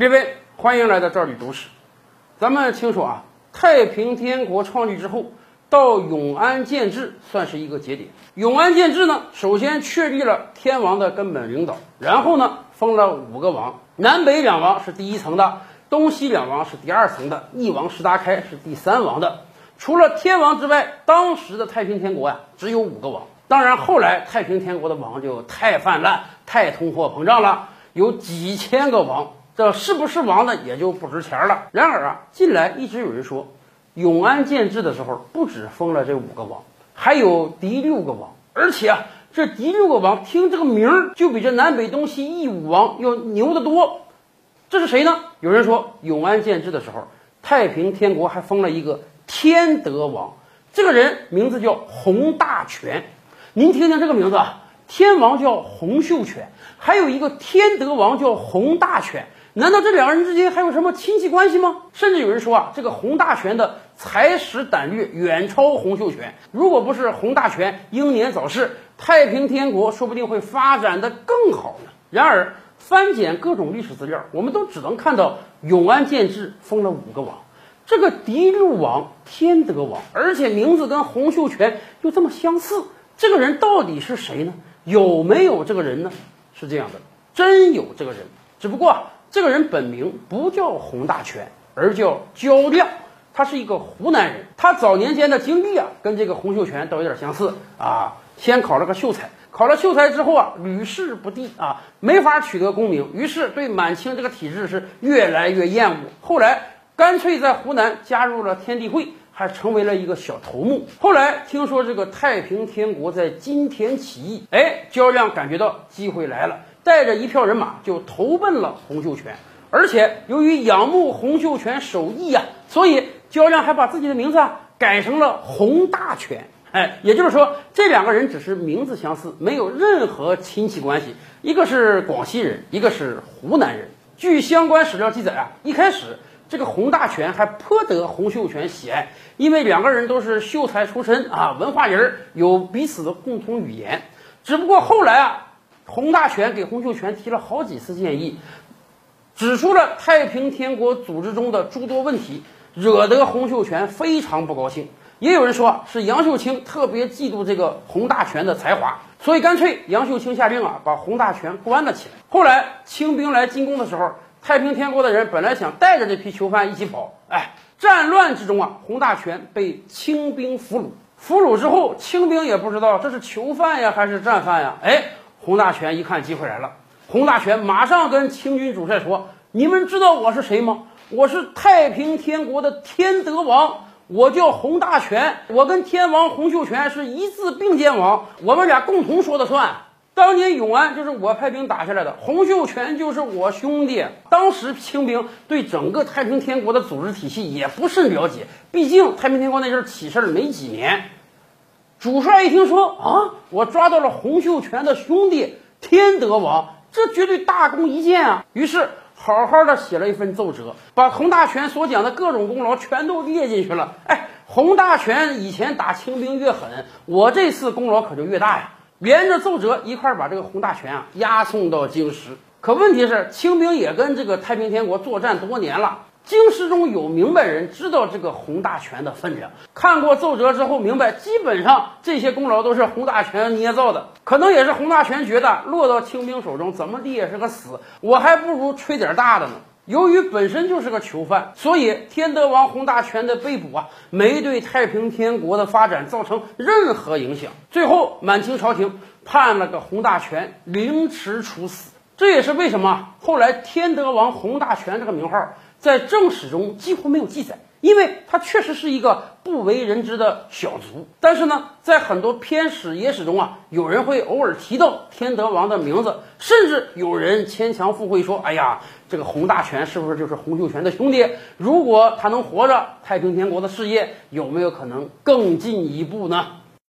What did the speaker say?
列位，欢迎来到这里读史。咱们清楚啊，太平天国创立之后，到永安建制算是一个节点。永安建制呢，首先确立了天王的根本领导，然后呢，封了五个王，南北两王是第一层的，东西两王是第二层的，一王石达开是第三王的。除了天王之外，当时的太平天国呀，只有五个王。当然，后来太平天国的王就太泛滥、太通货膨胀了，有几千个王，这是不是王呢，也就不值钱了。然而啊，近来一直有人说，永安建制的时候，不止封了这五个王，还有第六个王，而且啊，这第六个王听这个名儿，就比这南北东西一武王要牛得多。这是谁呢？有人说，永安建制的时候，太平天国还封了一个天德王，这个人名字叫洪大全。您听听这个名字啊，天王叫洪秀全，还有一个天德王叫洪大全，难道这两个人之间还有什么亲戚关系吗？甚至有人说啊，这个洪大全的才识胆略远超洪秀全，如果不是洪大全英年早逝，太平天国说不定会发展的更好呢。然而翻检各种历史资料，我们都只能看到永安建制封了五个王，这个第六王天德王，而且名字跟洪秀全又这么相似。这个人到底是谁呢？有没有这个人呢？是这样的，真有这个人，只不过这个人本名不叫洪大全，而叫焦亮，他是一个湖南人。他早年间的经历啊，跟这个洪秀全倒有点相似啊。先考了个秀才，考了秀才之后啊，屡试不第啊，没法取得功名，于是对满清这个体制是越来越厌恶。后来干脆在湖南加入了天地会。还成为了一个小头目。后来听说这个太平天国在金田起义，哎，焦亮感觉到机会来了，带着一票人马就投奔了洪秀全。而且由于仰慕洪秀全手艺呀，所以焦亮还把自己的名字啊改成了洪大全。哎，也就是说，这两个人只是名字相似，没有任何亲戚关系。一个是广西人，一个是湖南人。据相关史料记载啊，一开始。这个洪大全还颇得洪秀全喜爱，因为两个人都是秀才出身啊，文化人有彼此的共同语言。只不过后来啊，洪大全给洪秀全提了好几次建议，指出了太平天国组织中的诸多问题，惹得洪秀全非常不高兴。也有人说是杨秀清特别嫉妒这个洪大全的才华，所以干脆杨秀清下令啊，把洪大全关了起来。后来清兵来进攻的时候。太平天国的人本来想带着这批囚犯一起跑，哎，战乱之中啊，洪大全被清兵俘虏。俘虏之后，清兵也不知道这是囚犯呀还是战犯呀。哎，洪大全一看机会来了，洪大全马上跟清军主帅说：“你们知道我是谁吗？我是太平天国的天德王，我叫洪大全，我跟天王洪秀全是一字并肩王，我们俩共同说了算。”当年永安就是我派兵打下来的，洪秀全就是我兄弟。当时清兵对整个太平天国的组织体系也不甚了解，毕竟太平天国那阵起事儿没几年。主帅一听说啊，我抓到了洪秀全的兄弟天德王，这绝对大功一件啊！于是好好的写了一份奏折，把洪大全所讲的各种功劳全都列进去了。哎，洪大全以前打清兵越狠，我这次功劳可就越大呀。连着奏折一块把这个洪大全啊押送到京师，可问题是清兵也跟这个太平天国作战多年了，京师中有明白人知道这个洪大全的分量，看过奏折之后明白，基本上这些功劳都是洪大全捏造的，可能也是洪大全觉得落到清兵手中怎么地也是个死，我还不如吹点大的呢。由于本身就是个囚犯，所以天德王洪大全的被捕啊，没对太平天国的发展造成任何影响。最后，满清朝廷判了个洪大全凌迟处死。这也是为什么后来天德王洪大全这个名号在正史中几乎没有记载。因为他确实是一个不为人知的小卒，但是呢，在很多偏史野史中啊，有人会偶尔提到天德王的名字，甚至有人牵强附会说：“哎呀，这个洪大全是不是就是洪秀全的兄弟？如果他能活着，太平天国的事业有没有可能更进一步呢？”